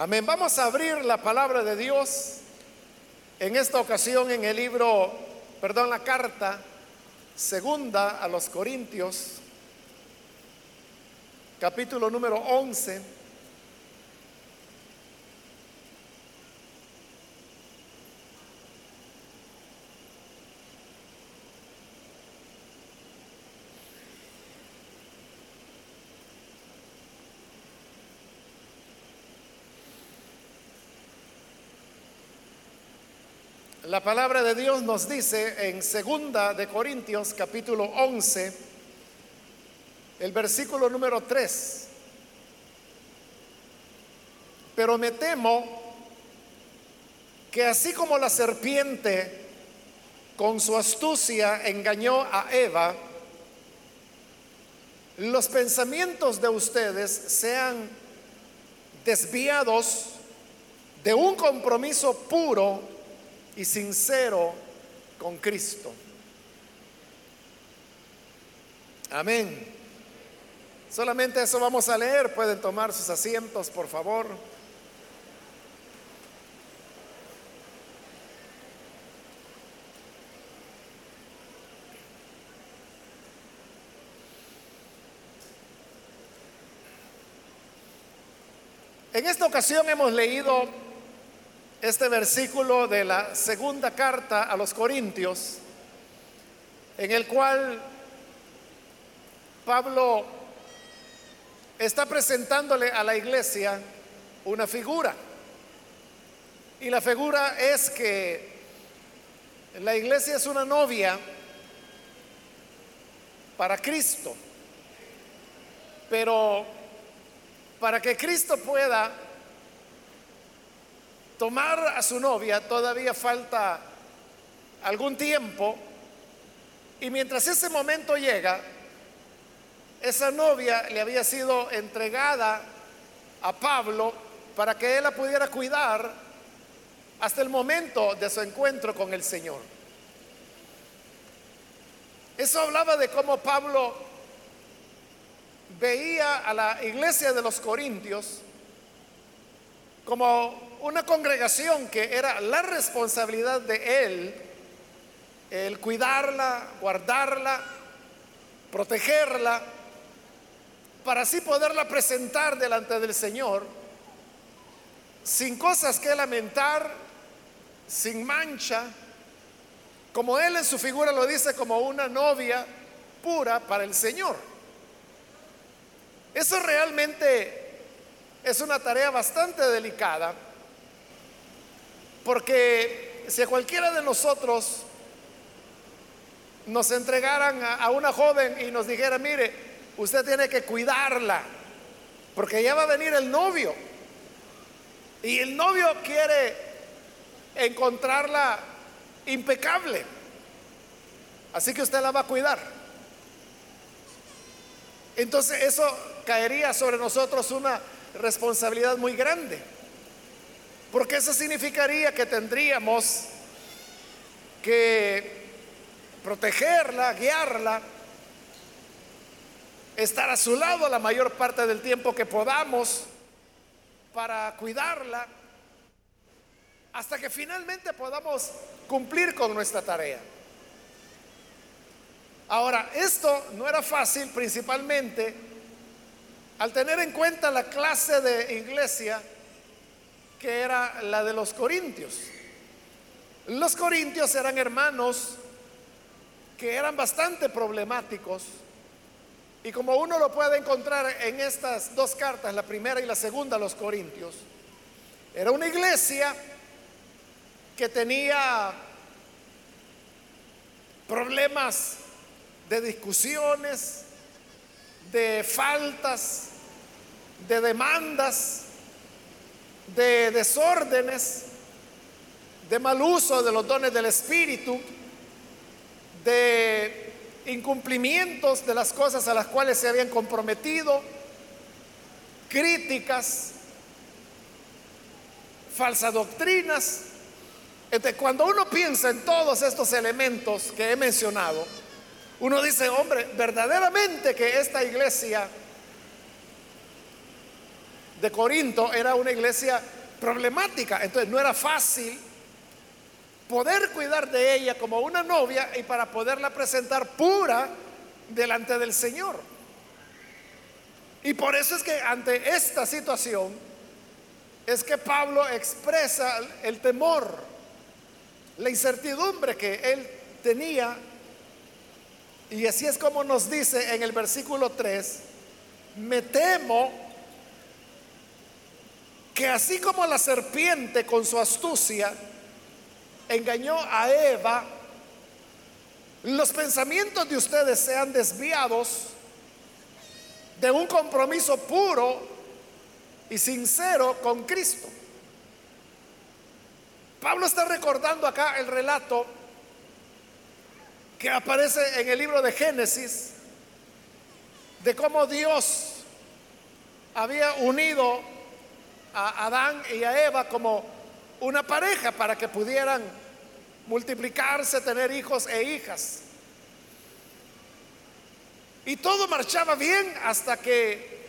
Amén. Vamos a abrir la palabra de Dios en esta ocasión en el libro, perdón, la carta segunda a los Corintios, capítulo número 11. La palabra de Dios nos dice en segunda de Corintios capítulo 11, el versículo número 3. Pero me temo que así como la serpiente con su astucia engañó a Eva, los pensamientos de ustedes sean desviados de un compromiso puro y sincero con Cristo. Amén. Solamente eso vamos a leer. Pueden tomar sus asientos, por favor. En esta ocasión hemos leído este versículo de la segunda carta a los Corintios, en el cual Pablo está presentándole a la iglesia una figura. Y la figura es que la iglesia es una novia para Cristo. Pero para que Cristo pueda tomar a su novia todavía falta algún tiempo y mientras ese momento llega, esa novia le había sido entregada a Pablo para que él la pudiera cuidar hasta el momento de su encuentro con el Señor. Eso hablaba de cómo Pablo veía a la iglesia de los Corintios como una congregación que era la responsabilidad de él, el cuidarla, guardarla, protegerla, para así poderla presentar delante del Señor, sin cosas que lamentar, sin mancha, como él en su figura lo dice, como una novia pura para el Señor. Eso realmente es una tarea bastante delicada porque si a cualquiera de nosotros nos entregaran a, una joven y nos dijera, mire, usted tiene que cuidarla, porque ya va a venir el novio. Y el novio quiere encontrarla impecable. Así que usted la va a cuidar. Entonces eso caería sobre nosotros una responsabilidad muy grande. Porque eso significaría que tendríamos que protegerla, guiarla, estar a su lado la mayor parte del tiempo que podamos para cuidarla, hasta que finalmente podamos cumplir con nuestra tarea. Ahora, esto no era fácil principalmente al tener en cuenta la clase de iglesia que era la de los corintios. Los corintios eran hermanos que eran bastante problemáticos y como uno lo puede encontrar en estas dos cartas, la primera y la segunda, los corintios, era una iglesia que tenía problemas de discusiones, de faltas, de demandas, de desórdenes, de mal uso de los dones del Espíritu, de incumplimientos de las cosas a las cuales se habían comprometido, críticas, falsas doctrinas. Entonces, cuando uno piensa en todos estos elementos que he mencionado, uno dice, hombre, verdaderamente que esta iglesia de Corinto era una iglesia problemática, entonces no era fácil poder cuidar de ella como una novia y para poderla presentar pura delante del Señor. Y por eso es que ante esta situación es que Pablo expresa el temor, la incertidumbre que él tenía. Y así es como nos dice en el versículo 3, me temo que así como la serpiente con su astucia engañó a Eva, los pensamientos de ustedes sean desviados de un compromiso puro y sincero con Cristo. Pablo está recordando acá el relato que aparece en el libro de Génesis de cómo Dios había unido a Adán y a Eva como una pareja para que pudieran multiplicarse, tener hijos e hijas. Y todo marchaba bien hasta que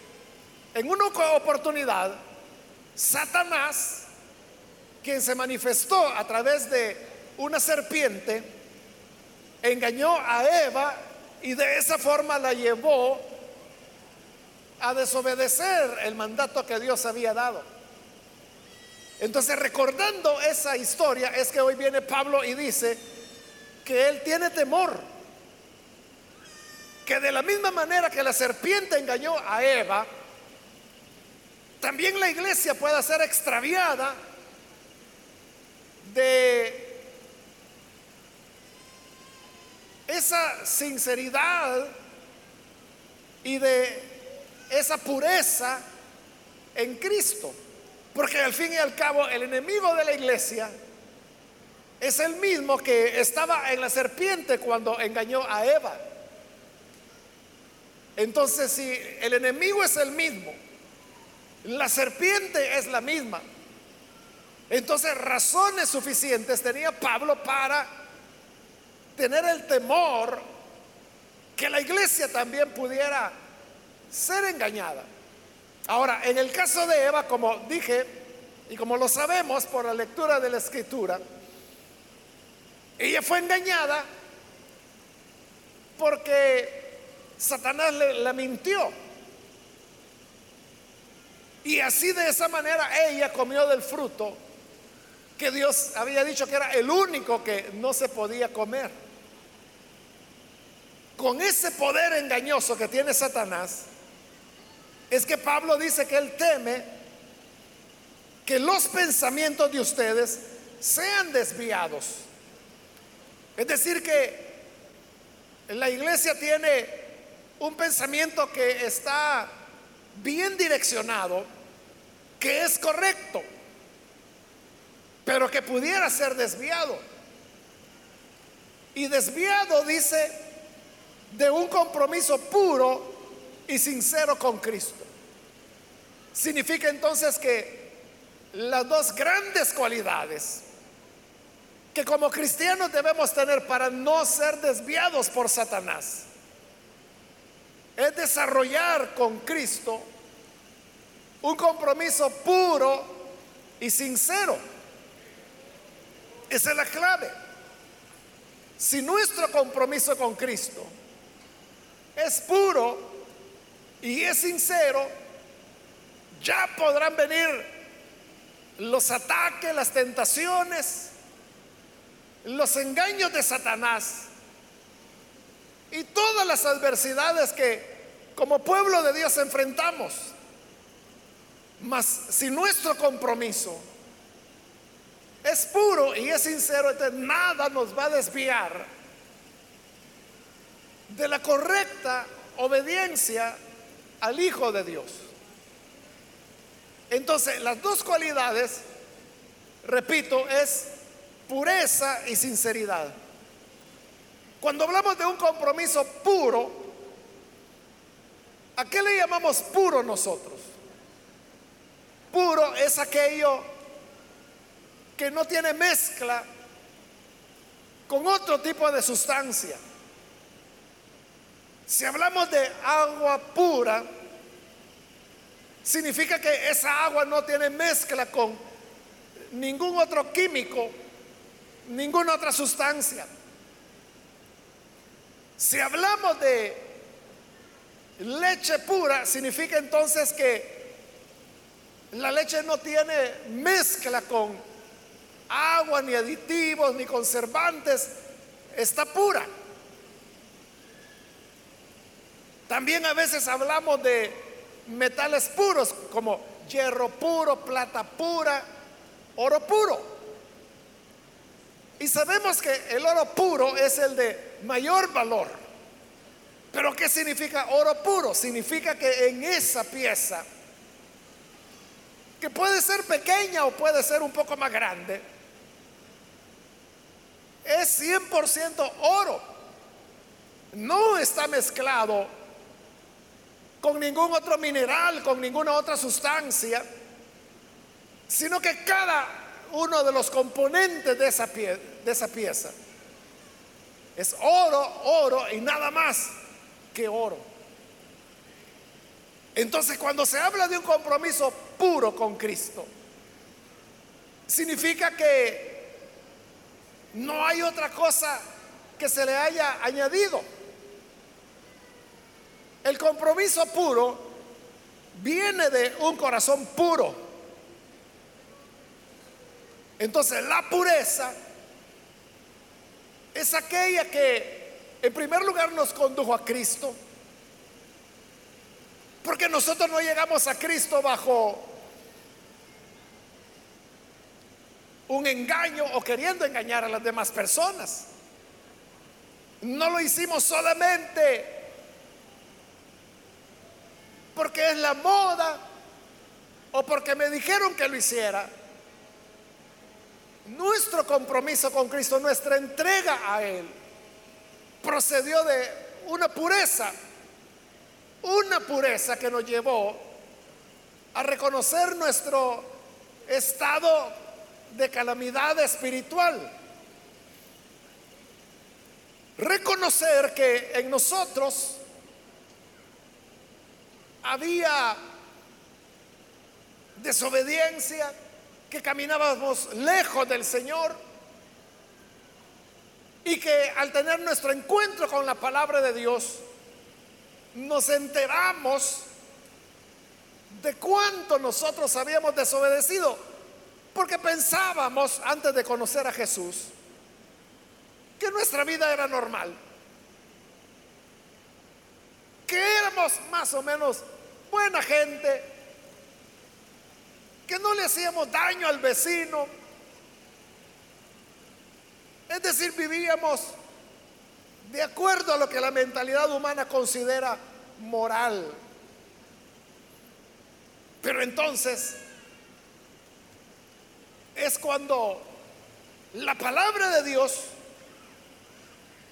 en una oportunidad Satanás, quien se manifestó a través de una serpiente, engañó a Eva y de esa forma la llevó a desobedecer el mandato que Dios había dado. Entonces, recordando esa historia, es que hoy viene Pablo y dice que él tiene temor que de la misma manera que la serpiente engañó a Eva, también la iglesia pueda ser extraviada de esa sinceridad y de esa pureza en Cristo. Porque al fin y al cabo el enemigo de la iglesia es el mismo que estaba en la serpiente cuando engañó a Eva. Entonces, si el enemigo es el mismo, la serpiente es la misma, entonces razones suficientes tenía Pablo para tener el temor que la iglesia también pudiera ser engañada. Ahora, en el caso de Eva, como dije, y como lo sabemos por la lectura de la escritura, ella fue engañada porque Satanás le, la mintió. Y así de esa manera ella comió del fruto que Dios había dicho que era el único que no se podía comer. Con ese poder engañoso que tiene Satanás, es que Pablo dice que él teme que los pensamientos de ustedes sean desviados. Es decir, que la iglesia tiene un pensamiento que está bien direccionado, que es correcto, pero que pudiera ser desviado. Y desviado dice de un compromiso puro y sincero con Cristo. Significa entonces que las dos grandes cualidades que como cristianos debemos tener para no ser desviados por Satanás es desarrollar con Cristo un compromiso puro y sincero. Esa es la clave. Si nuestro compromiso con Cristo es puro y es sincero, ya podrán venir los ataques, las tentaciones, los engaños de Satanás y todas las adversidades que como pueblo de Dios enfrentamos. Mas si nuestro compromiso es puro y es sincero, nada nos va a desviar de la correcta obediencia al Hijo de Dios. Entonces, las dos cualidades, repito, es pureza y sinceridad. Cuando hablamos de un compromiso puro, ¿a qué le llamamos puro nosotros? Puro es aquello que no tiene mezcla con otro tipo de sustancia. Si hablamos de agua pura, significa que esa agua no tiene mezcla con ningún otro químico, ninguna otra sustancia. Si hablamos de leche pura, significa entonces que la leche no tiene mezcla con agua, ni aditivos, ni conservantes, está pura. También a veces hablamos de metales puros como hierro puro, plata pura, oro puro. Y sabemos que el oro puro es el de mayor valor. Pero ¿qué significa oro puro? Significa que en esa pieza, que puede ser pequeña o puede ser un poco más grande, es 100% oro. No está mezclado con ningún otro mineral, con ninguna otra sustancia, sino que cada uno de los componentes de esa, de esa pieza es oro, oro y nada más que oro. Entonces cuando se habla de un compromiso puro con Cristo, significa que no hay otra cosa que se le haya añadido. El compromiso puro viene de un corazón puro. Entonces la pureza es aquella que en primer lugar nos condujo a Cristo. Porque nosotros no llegamos a Cristo bajo un engaño o queriendo engañar a las demás personas. No lo hicimos solamente porque es la moda o porque me dijeron que lo hiciera. Nuestro compromiso con Cristo, nuestra entrega a Él, procedió de una pureza, una pureza que nos llevó a reconocer nuestro estado de calamidad espiritual. Reconocer que en nosotros había desobediencia, que caminábamos lejos del Señor y que al tener nuestro encuentro con la palabra de Dios, nos enteramos de cuánto nosotros habíamos desobedecido, porque pensábamos antes de conocer a Jesús que nuestra vida era normal que éramos más o menos buena gente, que no le hacíamos daño al vecino. Es decir, vivíamos de acuerdo a lo que la mentalidad humana considera moral. Pero entonces es cuando la palabra de Dios,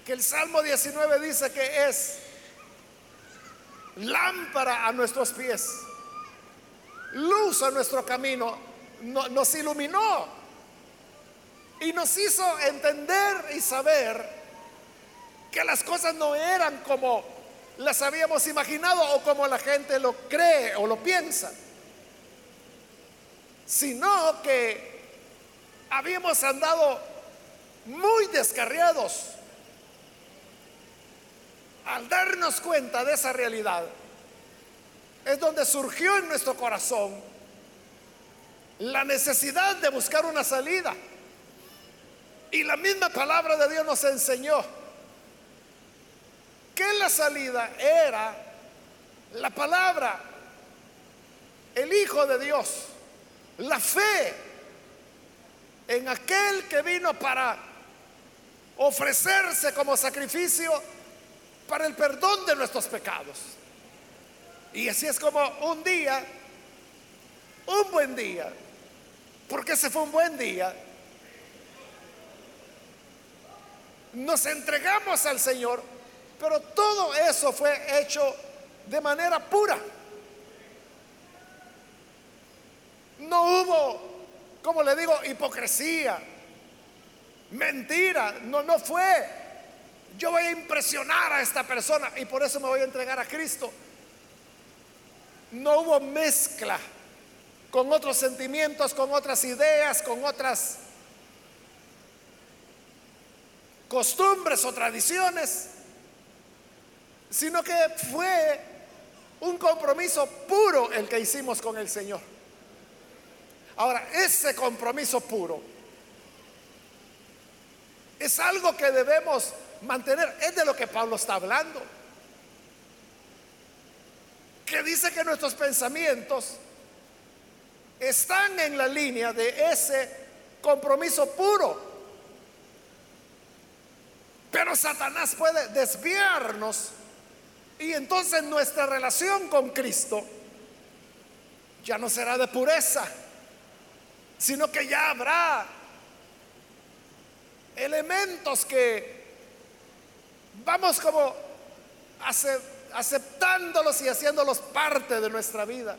que el Salmo 19 dice que es lámpara a nuestros pies, luz a nuestro camino, nos iluminó y nos hizo entender y saber que las cosas no eran como las habíamos imaginado o como la gente lo cree o lo piensa, sino que habíamos andado muy descarriados al darnos cuenta de esa realidad, es donde surgió en nuestro corazón la necesidad de buscar una salida. Y la misma palabra de Dios nos enseñó que la salida era la palabra, el Hijo de Dios, la fe en aquel que vino para ofrecerse como sacrificio para el perdón de nuestros pecados. Y así es como un día, un buen día, porque ese fue un buen día, nos entregamos al Señor, pero todo eso fue hecho de manera pura. No hubo, como le digo, hipocresía, mentira, no, no fue yo voy a impresionar a esta persona y por eso me voy a entregar a Cristo. no hubo mezcla con otros sentimientos, con otras ideas, con otras costumbres o tradiciones, sino que fue un compromiso puro el que hicimos con el Señor. Ahora, ese compromiso puro es algo que debemos mantener, es de lo que Pablo está hablando, que dice que nuestros pensamientos están en la línea de ese compromiso puro. Pero Satanás puede desviarnos y entonces nuestra relación con Cristo ya no será de pureza, sino que ya habrá elementos que vamos como aceptándolos y haciéndolos parte de nuestra vida.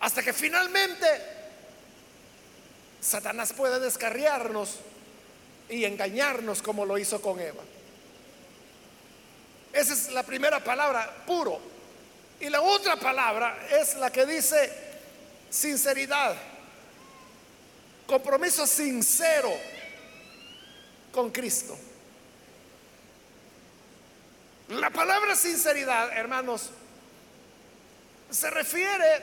Hasta que finalmente Satanás puede descarriarnos y engañarnos como lo hizo con Eva. Esa es la primera palabra, puro. Y la otra palabra es la que dice sinceridad, compromiso sincero con Cristo. La palabra sinceridad, hermanos, se refiere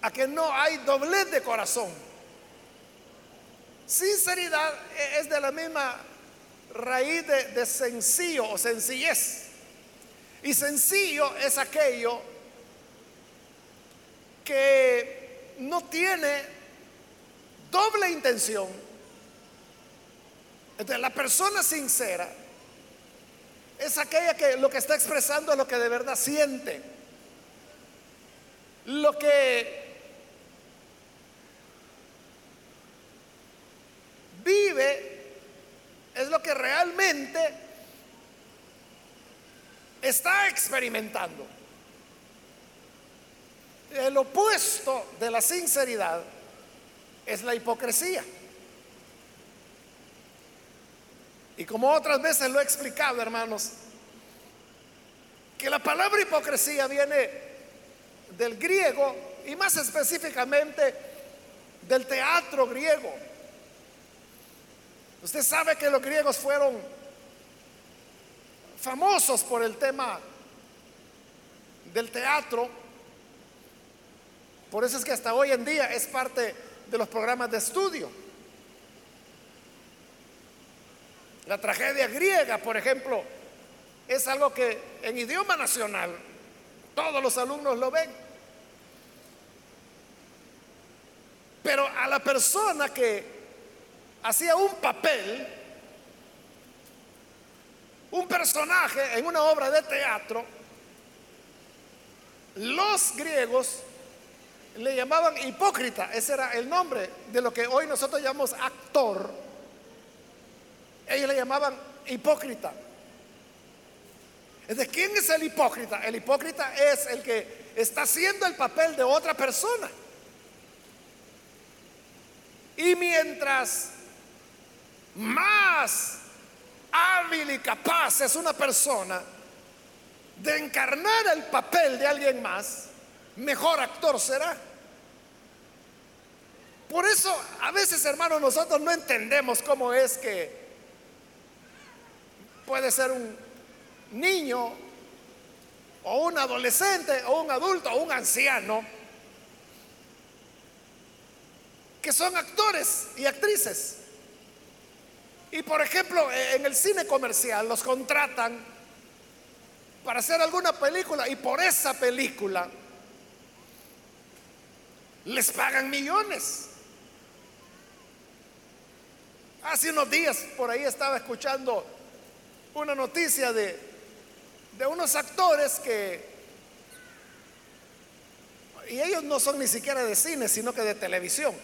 a que no hay doblez de corazón. Sinceridad es de la misma raíz de, sencillo o sencillez. Y sencillo es aquello que no tiene doble intención. La persona sincera es aquella que lo que está expresando es lo que de verdad siente. Lo que vive es lo que realmente está experimentando. El opuesto de la sinceridad es la hipocresía. Y como otras veces lo he explicado, hermanos, que la palabra hipocresía viene del griego y más específicamente del teatro griego. Usted sabe que los griegos fueron famosos por el tema del teatro. Por eso es que hasta hoy en día es parte de los programas de estudio. La tragedia griega, por ejemplo, es algo que en idioma nacional todos los alumnos lo ven. Pero a la persona que hacía un papel, un personaje en una obra de teatro, los griegos le llamaban hipócrita, ese era el nombre de lo que hoy nosotros llamamos actor. Ellos le llamaban hipócrita. ¿De quién es el hipócrita? El hipócrita es el que está haciendo el papel de otra persona. Y mientras más hábil y capaz es una persona de encarnar el papel de alguien más, mejor actor será. Por eso a veces, hermanos, nosotros no entendemos cómo es que puede ser un niño o un adolescente o un adulto o un anciano que son actores y actrices. Y por ejemplo, e, en el cine comercial los contratan para hacer alguna película y por esa película les pagan millones. Hace unos días por ahí estaba escuchando una noticia de, de unos actores que, y ellos no son ni siquiera de cine, sino que de televisión,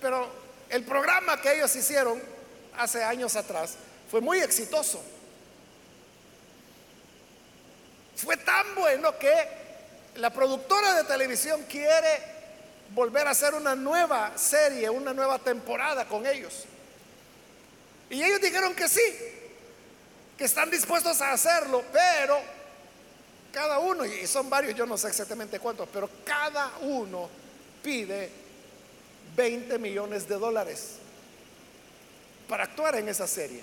pero el programa que ellos hicieron hace años atrás fue muy exitoso. Fue tan bueno que la productora de televisión quiere volver a hacer una nueva serie, una nueva temporada con ellos. Y ellos dijeron que sí, que están dispuestos a hacerlo, pero cada uno, y son varios, yo no sé exactamente cuántos, pero cada uno pide 20 millones de dólares para actuar en esa serie.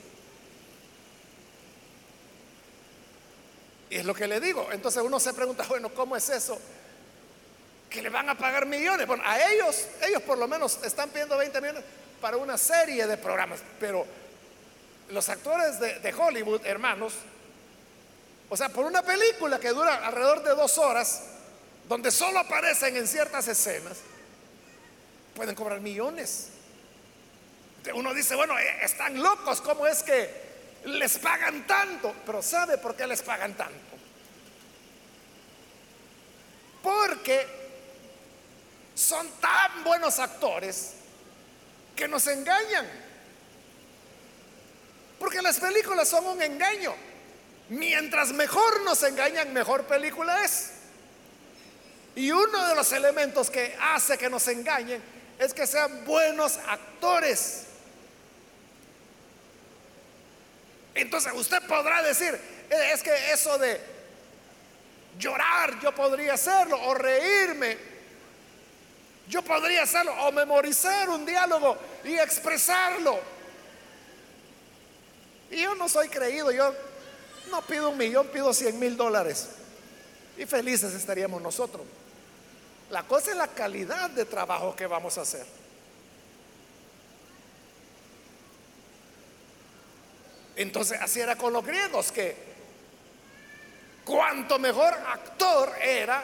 Y es lo que le digo. Entonces uno se pregunta, bueno, ¿cómo es eso? Que le van a pagar millones. Bueno, a ellos, ellos por lo menos están pidiendo 20 millones para una serie de programas, pero los actores de, Hollywood, hermanos, o sea, por una película que dura alrededor de dos horas, donde solo aparecen en ciertas escenas, pueden cobrar millones. Uno dice, bueno, eh, están locos, ¿cómo es que les pagan tanto? Pero ¿sabe por qué les pagan tanto? Porque son tan buenos actores que nos engañan. Porque las películas son un engaño. Mientras mejor nos engañan, mejor película es. Y uno de los elementos que hace que nos engañen es que sean buenos actores. Entonces usted podrá decir, eh, es que eso de llorar yo podría hacerlo, o reírme, yo podría hacerlo, o memorizar un diálogo y expresarlo. Y yo no soy creído, yo no pido un millón, pido cien mil dólares. Y felices estaríamos nosotros. La cosa es la calidad de trabajo que vamos a hacer. Entonces así era con los griegos, que cuanto mejor actor era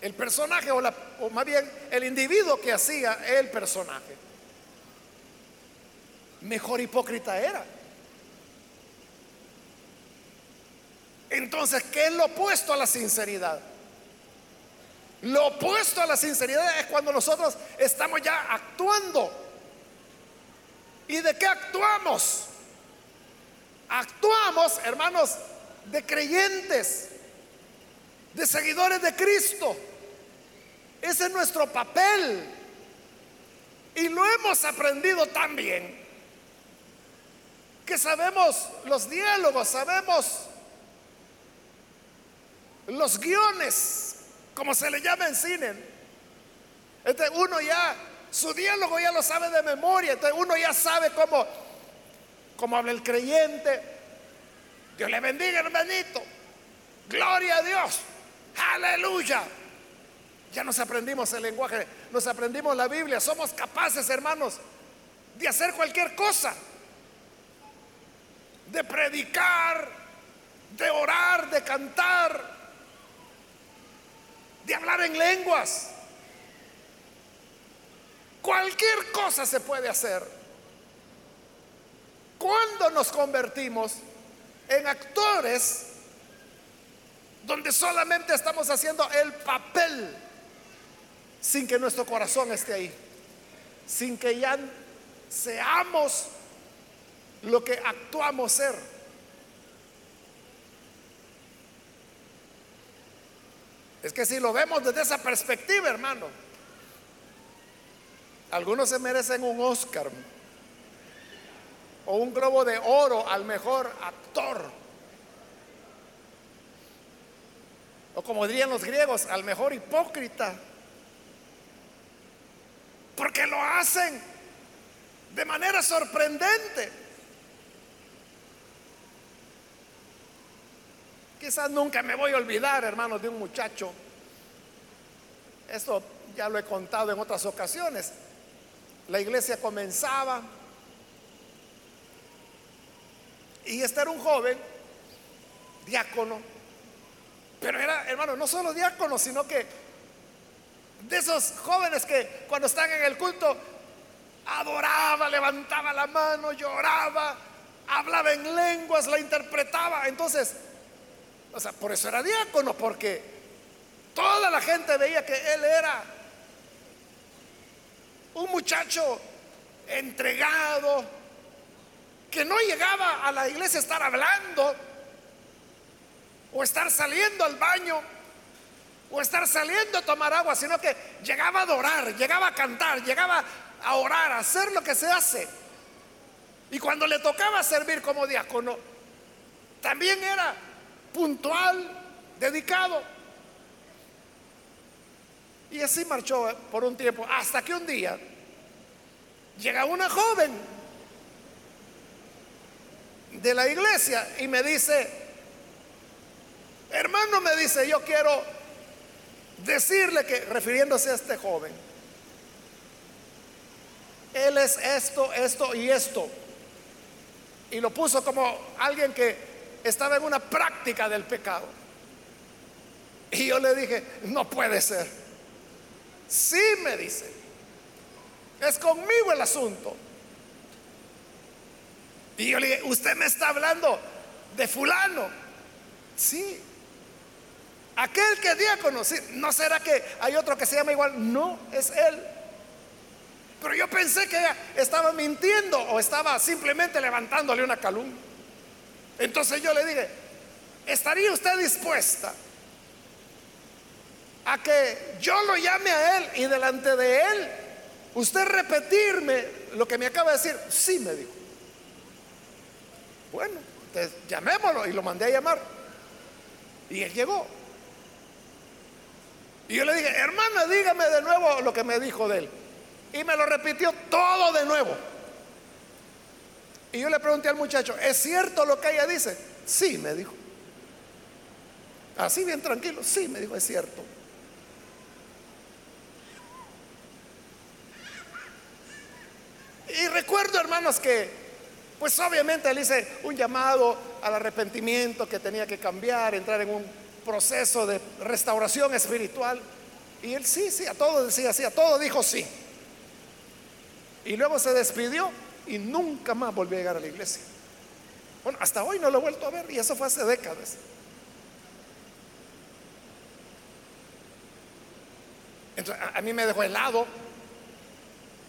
el personaje, o, o más bien el individuo que hacía el personaje, mejor hipócrita era. Entonces, ¿qué es lo opuesto a la sinceridad? Lo opuesto a la sinceridad es cuando nosotros estamos ya actuando. ¿Y de qué actuamos? Actuamos, hermanos, de creyentes, de seguidores de Cristo. Ese es nuestro papel. Y lo hemos aprendido tan bien que sabemos los diálogos, sabemos los guiones, como se le llama en cine. Entonces uno ya, su diálogo ya lo sabe de memoria, entonces uno ya sabe cómo, cómo habla el creyente. Dios le bendiga, hermanito. Gloria a Dios. Aleluya. Ya nos aprendimos el lenguaje, nos aprendimos la Biblia. Somos capaces, hermanos, de hacer cualquier cosa. De predicar, de orar, de cantar, de hablar en lenguas. Cualquier cosa se puede hacer. Cuando nos convertimos en actores donde solamente estamos haciendo el papel sin que nuestro corazón esté ahí, sin que ya seamos lo que actuamos ser. Es que si lo vemos desde esa perspectiva, hermano, algunos se merecen un Oscar o un globo de oro al mejor actor. O como dirían los griegos, al mejor hipócrita. Porque lo hacen de manera sorprendente. Quizás nunca me voy a olvidar, hermanos, de un muchacho. Esto ya lo he contado en otras ocasiones. La iglesia comenzaba y este era un joven, diácono, pero era, hermano, no solo diácono, sino que de esos jóvenes que cuando están en el culto adoraba, levantaba la mano, lloraba, hablaba en lenguas, la interpretaba. Entonces, o sea, por eso era diácono, porque toda la gente veía que él era un muchacho entregado, que no llegaba a la iglesia a estar hablando, o estar saliendo al baño, o estar saliendo a tomar agua, sino que llegaba a adorar, llegaba a cantar, llegaba a orar, a hacer lo que se hace. Y cuando le tocaba servir como diácono, también era puntual, dedicado. Y así marchó por un tiempo, hasta que un día llega una joven de la iglesia y me dice, hermano, me dice, yo quiero decirle que, refiriéndose a este joven, él es esto, esto y esto. Y lo puso como alguien que estaba en una práctica del pecado. Y yo le dije, no puede ser. Sí, me dice. Es conmigo el asunto. Y yo le dije, usted me está hablando de fulano. Sí. Aquel que día conocí, ¿no será que hay otro que se llama igual? No, es él. Pero yo pensé que estaba mintiendo o estaba simplemente levantándole una calumnia. Entonces yo le dije, ¿estaría usted dispuesta a que yo lo llame a él y delante de él usted repetirme lo que me acaba de decir? Sí, me dijo. Bueno, entonces llamémoslo y lo mandé a llamar. Y él llegó. Y yo le dije, hermana, dígame de nuevo lo que me dijo de él. Y me lo repitió todo de nuevo. Y yo le pregunté al muchacho, ¿es cierto lo que ella dice? Sí, me dijo. Así bien tranquilo, sí, me dijo, es cierto. Y recuerdo, hermanos, que, pues obviamente él hice un llamado al arrepentimiento que tenía que cambiar, entrar en un proceso de restauración espiritual. Y él sí, sí, a todo decía sí, a todo dijo sí. Y luego se despidió y nunca más volvió a llegar a la iglesia. Bueno, hasta hoy no lo he vuelto a ver y eso fue hace décadas. Entonces, a, mí me dejó helado.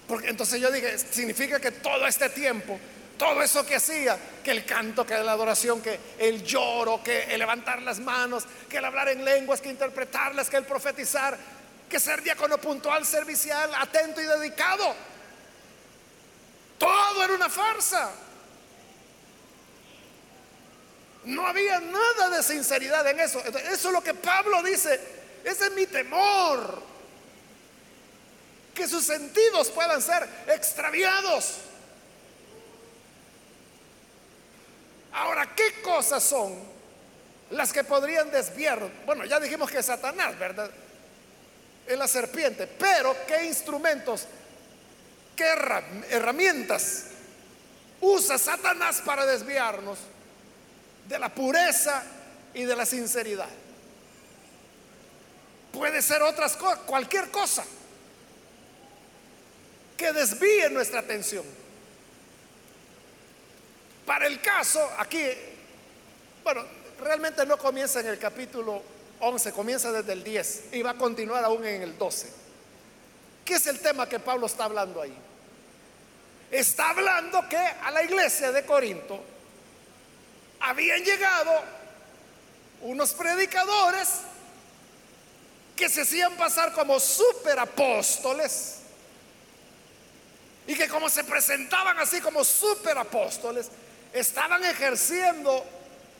Porque entonces yo dije, significa que todo este tiempo, todo eso que hacía, que el canto, que la adoración, que el lloro, que el levantar las manos, que el hablar en lenguas, que interpretarlas, que el profetizar, que ser diácono puntual, servicial, atento y dedicado todo era una farsa. No había nada de sinceridad en eso. Eso es lo que Pablo dice. Ese es mi temor. Que sus sentidos puedan ser extraviados. Ahora, ¿qué cosas son las que podrían desviar? Bueno, ya dijimos que Satanás, ¿verdad? Es la serpiente. Pero, ¿qué instrumentos ¿Qué herramientas usa Satanás para desviarnos de la pureza y de la sinceridad? Puede ser otras cosas, cualquier cosa que desvíe nuestra atención. Para el caso, aquí, bueno, realmente no comienza en el capítulo 11, comienza desde el 10 y va a continuar aún en el 12. ¿Qué es el tema que Pablo está hablando ahí? Está hablando que a la iglesia de Corinto habían llegado unos predicadores que se hacían pasar como superapóstoles y que como se presentaban así como superapóstoles, estaban ejerciendo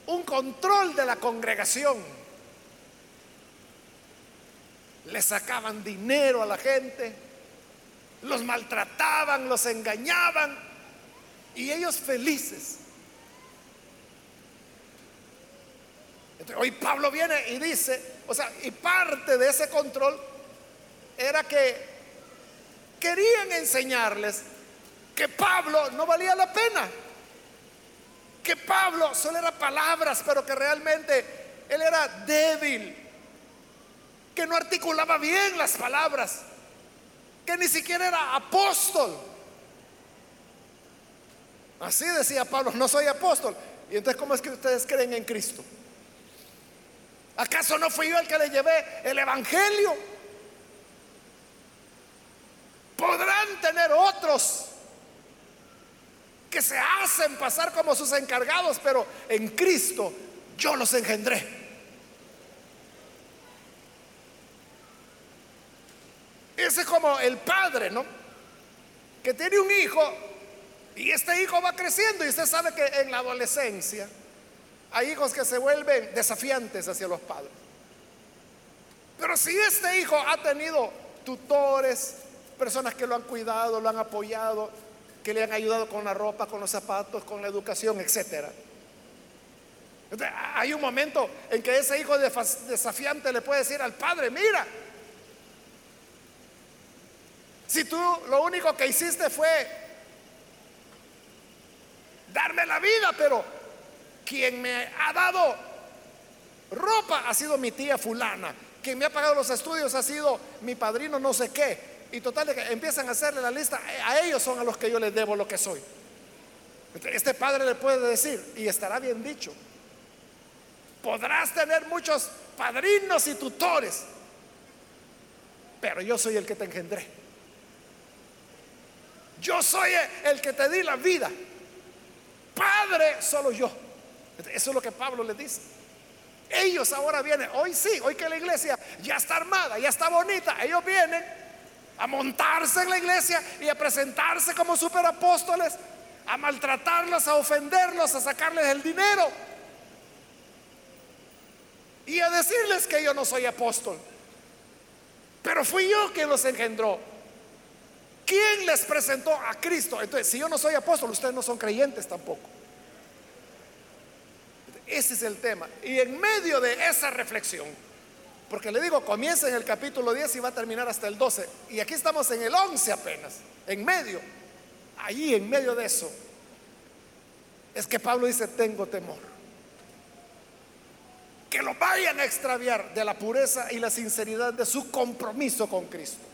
un control de la congregación le sacaban dinero a la gente, los maltrataban, los engañaban y ellos felices. hoy Pablo viene y dice, o sea, y parte de ese control era que querían enseñarles que Pablo no valía la pena, que Pablo solo era palabras, pero que realmente él era débil, que no articulaba bien las palabras, que ni siquiera era apóstol. Así decía Pablo, no soy apóstol. Y entonces, ¿cómo es que ustedes creen en Cristo? ¿Acaso no fui yo el que le llevé el Evangelio? Podrán tener otros que se hacen pasar como sus encargados, pero en Cristo yo los engendré. Ese es como el padre, ¿no? Que tiene un hijo y este hijo va creciendo y usted sabe que en la adolescencia Hay hijos que se vuelven desafiantes hacia los padres. Pero si este hijo ha tenido tutores, personas que lo han cuidado, lo han apoyado, que le han ayudado con la ropa, con los zapatos, con la educación, etc. hay un momento en que ese hijo desafiante le puede decir al padre, mira, si tú lo único que hiciste fue darme la vida, pero quien me ha dado ropa ha sido mi tía fulana, quien me ha pagado los estudios ha sido mi padrino no sé qué. Y total de que empiezan a hacerle la lista, a ellos son a los que yo les debo lo que soy. Este padre le puede decir, y estará bien dicho, podrás tener muchos padrinos y tutores, pero yo soy el que te engendré. Yo soy el que te di la vida. Padre, solo yo. Eso es lo que Pablo le dice. Ellos ahora vienen, hoy sí, hoy que la iglesia ya está armada, ya está bonita, ellos vienen a montarse en la iglesia y a presentarse como superapóstoles, a maltratarlos, a ofenderlos, a sacarles el dinero y a decirles que yo no soy apóstol. Pero fui yo quien los engendró. ¿Quién les presentó a Cristo? Entonces, si yo no soy apóstol, ustedes no son creyentes tampoco. Ese es el tema. Y en medio de esa reflexión, porque le digo, comienza en el capítulo 10 y va a terminar hasta el 12. Y aquí estamos en el 11 apenas, en medio. Allí, en medio de eso, es que Pablo dice, tengo temor. Que lo vayan a extraviar de la pureza y la sinceridad de su compromiso con Cristo.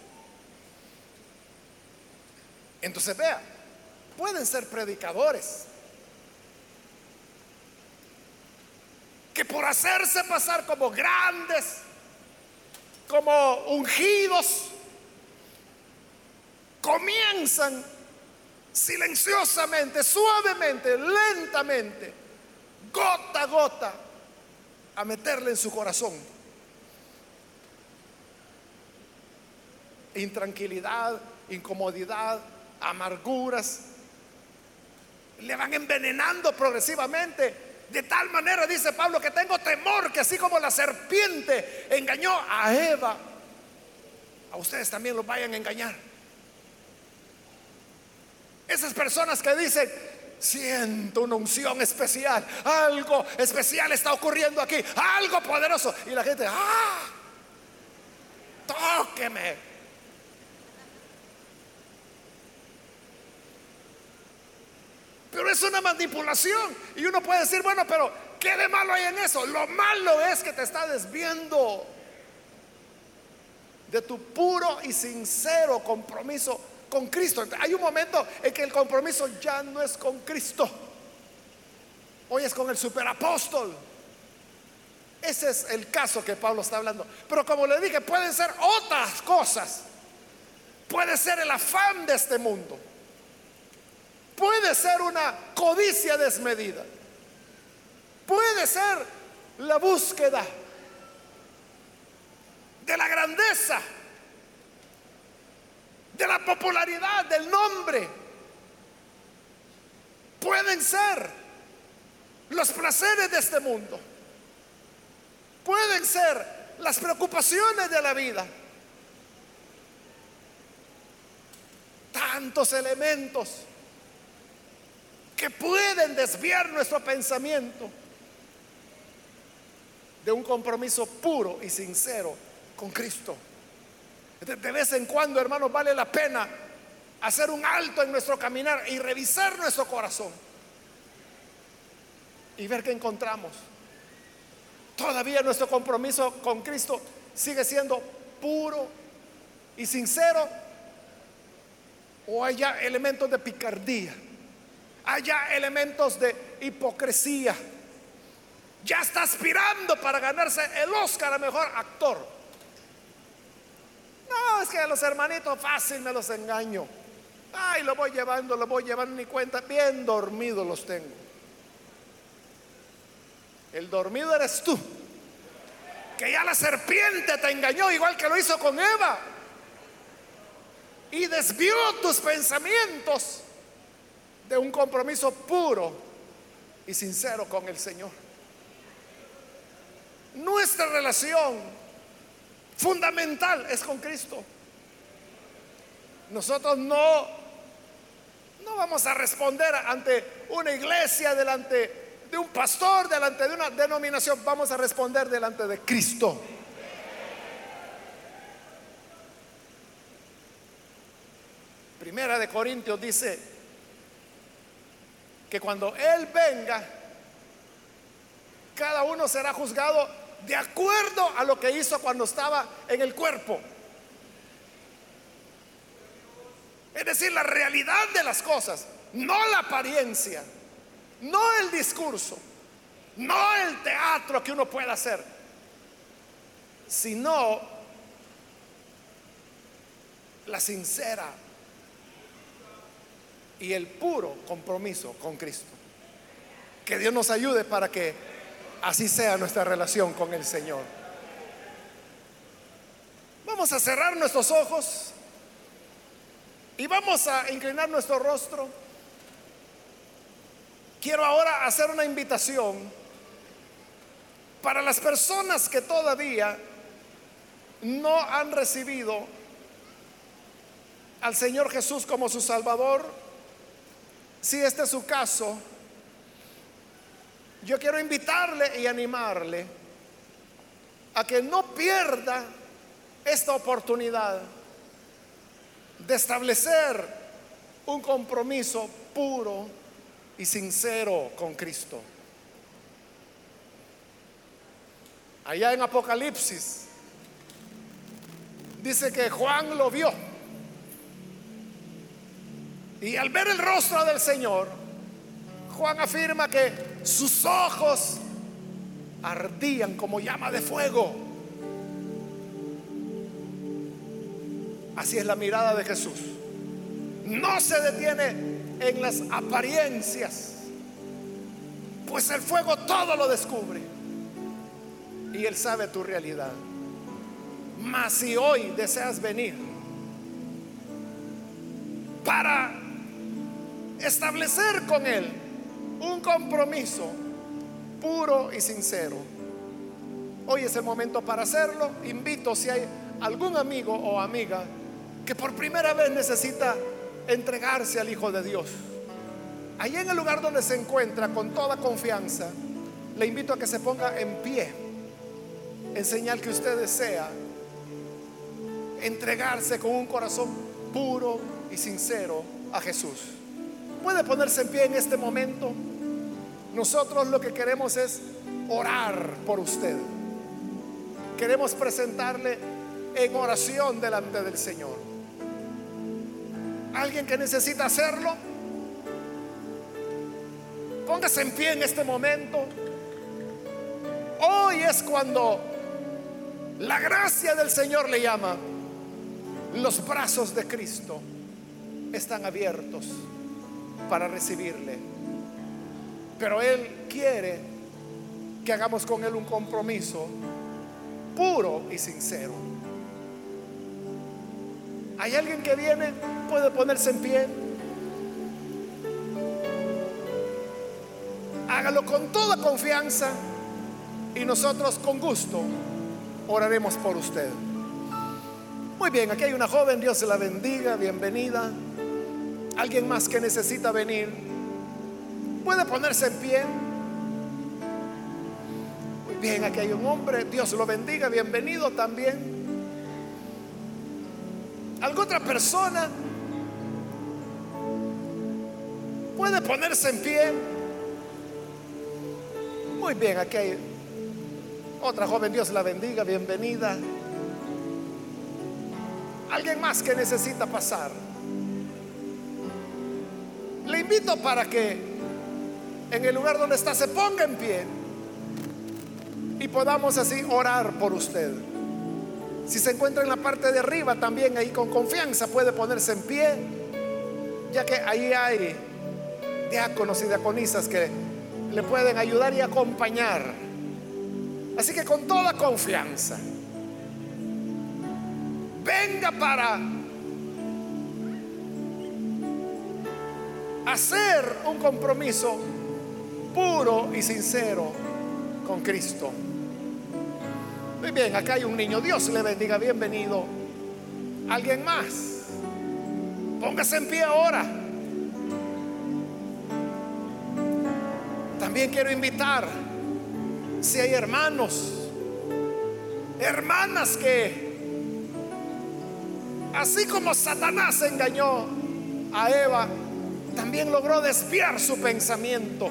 Entonces vea, pueden ser predicadores, que por hacerse pasar como grandes, como ungidos, comienzan silenciosamente, suavemente, lentamente, gota a gota, a meterle en su corazón intranquilidad, incomodidad, amarguras. Le van envenenando progresivamente de tal manera, dice Pablo, que tengo temor que así como la serpiente engañó a Eva, a ustedes también los vayan a engañar. Esas personas que dicen, siento una unción especial, algo especial está ocurriendo aquí, algo poderoso. Y la gente, ah, tóqueme. Pero es una manipulación. Y uno puede decir, bueno, pero ¿qué de malo hay en eso? Lo malo es que te está desviando de tu puro y sincero compromiso con Cristo. Hay un momento en que el compromiso ya no es con Cristo. Hoy es con el superapóstol. Ese es el caso que Pablo está hablando. Pero como le dije, pueden ser otras cosas. Puede ser el afán de este mundo. Puede ser una codicia desmedida. Puede ser la búsqueda de la grandeza, de la popularidad, del nombre. Pueden ser los placeres de este mundo. Pueden ser las preocupaciones de la vida. Tantos elementos que pueden desviar nuestro pensamiento de un compromiso puro y sincero con Cristo. De vez en cuando, hermanos, vale la pena hacer un alto en nuestro caminar y revisar nuestro corazón y ver qué encontramos. Todavía nuestro compromiso con Cristo sigue siendo puro y sincero o hay ya elementos de picardía haya elementos de hipocresía. Ya está aspirando para ganarse el Oscar a mejor actor. No, es que a los hermanitos fácil me los engaño. Ay, lo voy llevando, lo voy llevando ni cuenta. Bien dormidos los tengo. El dormido eres tú. Que ya la serpiente te engañó igual que lo hizo con Eva. Y desvió tus pensamientos de un compromiso puro y sincero con el Señor. nuestra relación fundamental es con Cristo. Nosotros no, no vamos a responder ante una iglesia, delante de un pastor, delante de una denominación, vamos a responder delante de Cristo. Primera de Corintios dice que cuando Él venga, cada uno será juzgado de acuerdo a lo que hizo cuando estaba en el cuerpo. Es decir, la realidad de las cosas, no la apariencia, no el discurso, no el teatro que uno pueda hacer, sino la sincera y el puro compromiso con Cristo. Que Dios nos ayude para que así sea nuestra relación con el Señor. Vamos a cerrar nuestros ojos y vamos a inclinar nuestro rostro. Quiero ahora hacer una invitación para las personas que todavía no han recibido al Señor Jesús como su Salvador si este es su caso, yo quiero invitarle y animarle a que no pierda esta oportunidad de establecer un compromiso puro y sincero con Cristo. Allá en Apocalipsis dice que Juan lo vio y al ver el rostro del Señor, Juan afirma que sus ojos ardían como llama de fuego. Así es la mirada de Jesús. No se detiene en las apariencias, pues el fuego todo lo descubre. Y Él sabe tu realidad. Mas si hoy deseas venir para establecer con Él un compromiso puro y sincero. Hoy es el momento para hacerlo. Invito si hay algún amigo o amiga que por primera vez necesita entregarse al Hijo de Dios. Allí en el lugar donde se encuentra con toda confianza, le invito a que se ponga en pie en señal que usted desea entregarse con un corazón puro y sincero a Jesús puede ponerse en pie en este momento. Nosotros lo que queremos es orar por usted. Queremos presentarle en oración delante del Señor. Alguien que necesita hacerlo, póngase en pie en este momento. Hoy es cuando la gracia del Señor le llama. Los brazos de Cristo están abiertos para recibirle. Pero Él quiere que hagamos con Él un compromiso puro y sincero. ¿Hay alguien que viene? ¿Puede ponerse en pie? Hágalo con toda confianza y nosotros con gusto oraremos por usted. Muy bien, aquí hay una joven, Dios la bendiga, bienvenida. Alguien más que necesita venir, puede ponerse en pie. Muy bien, aquí hay un hombre, Dios lo bendiga, bienvenido también. ¿Alguna otra persona puede ponerse en pie? Muy bien, aquí hay otra joven, Dios la bendiga, bienvenida. Alguien más que necesita pasar. Invito para que en el lugar donde está se ponga en pie y podamos así orar por usted. Si se encuentra en la parte de arriba también ahí con confianza puede ponerse en pie, ya que ahí hay diáconos y diaconisas que le pueden ayudar y acompañar. Así que con toda confianza, venga para hacer un compromiso puro y sincero con Cristo. Muy bien, acá hay un niño. Dios le bendiga. Bienvenido. ¿Alguien más? Póngase en pie ahora. También quiero invitar, si hay hermanos, hermanas que, así como Satanás engañó a Eva, también logró desviar su pensamiento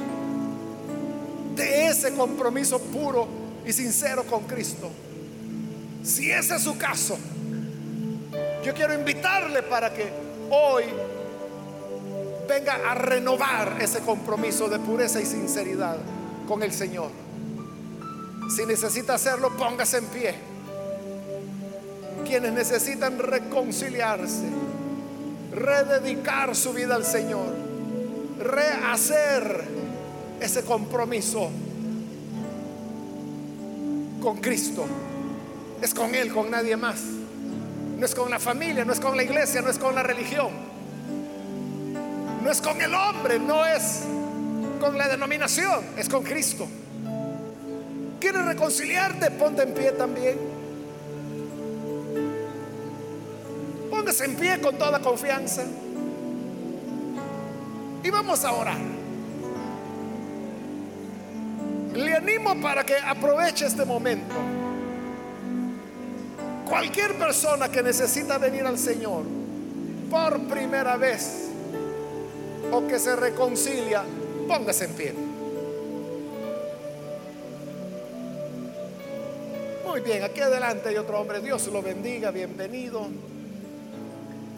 de ese compromiso puro y sincero con Cristo. Si ese es su caso, yo quiero invitarle para que hoy venga a renovar ese compromiso de pureza y sinceridad con el Señor. Si necesita hacerlo, póngase en pie. Quienes necesitan reconciliarse, rededicar su vida al Señor, rehacer ese compromiso con Cristo. Es con Él, con nadie más. No es con la familia, no es con la iglesia, no es con la religión. No es con el hombre, no es con la denominación, es con Cristo. ¿Quieres reconciliarte? Ponte en pie también. Póngase en pie con toda confianza. Y vamos a orar. Le animo para que aproveche este momento. Cualquier persona que necesita venir al Señor por primera vez o que se reconcilia, póngase en pie. Muy bien, aquí adelante hay otro hombre. Dios lo bendiga, bienvenido.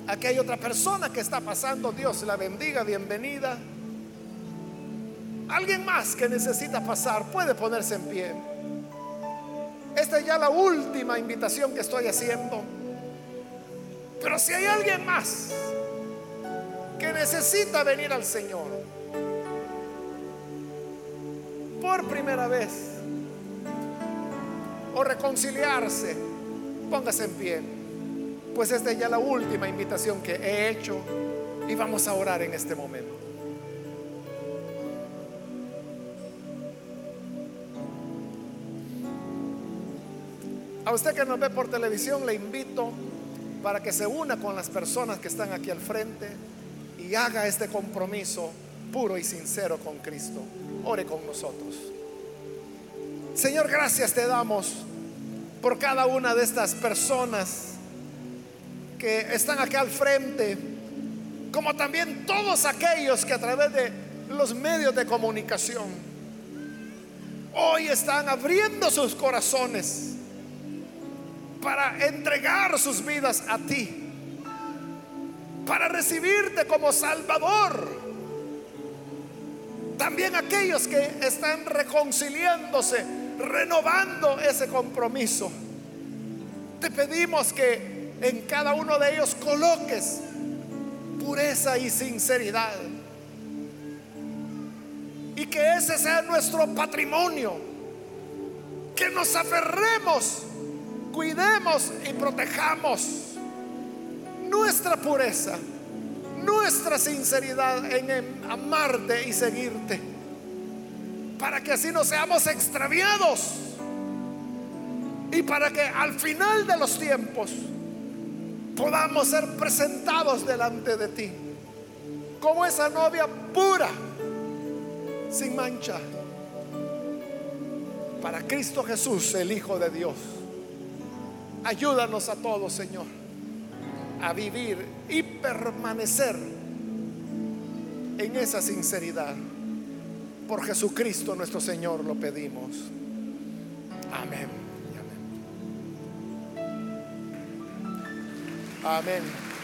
Aquí hay otra persona que está pasando. Dios la bendiga, bienvenida. Alguien más que necesita pasar puede ponerse en pie. Esta es ya la última invitación que estoy haciendo. Pero si hay alguien más que necesita venir al Señor por primera vez o reconciliarse, póngase en pie. Pues esta es ya la última invitación que he hecho y vamos a orar en este momento. A usted que nos ve por televisión le invito para que se una con las personas que están aquí al frente y haga este compromiso puro y sincero con Cristo. Ore con nosotros. Señor, gracias te damos por cada una de estas personas que están aquí al frente, como también todos aquellos que a través de los medios de comunicación hoy están abriendo sus corazones para entregar sus vidas a ti, para recibirte como Salvador. También aquellos que están reconciliándose, renovando ese compromiso. Te pedimos que en cada uno de ellos coloques pureza y sinceridad. Y que ese sea nuestro patrimonio. Que nos aferremos cuidemos y protejamos nuestra pureza, nuestra sinceridad en amarte y seguirte, para que así no seamos extraviados y para que al final de los tiempos podamos ser presentados delante de ti como esa novia pura, sin mancha, para Cristo Jesús, el Hijo de Dios. Ayúdanos a todos, Señor, a vivir y permanecer en esa sinceridad. Por Jesucristo nuestro Señor lo pedimos. Amén. Amén. Amén.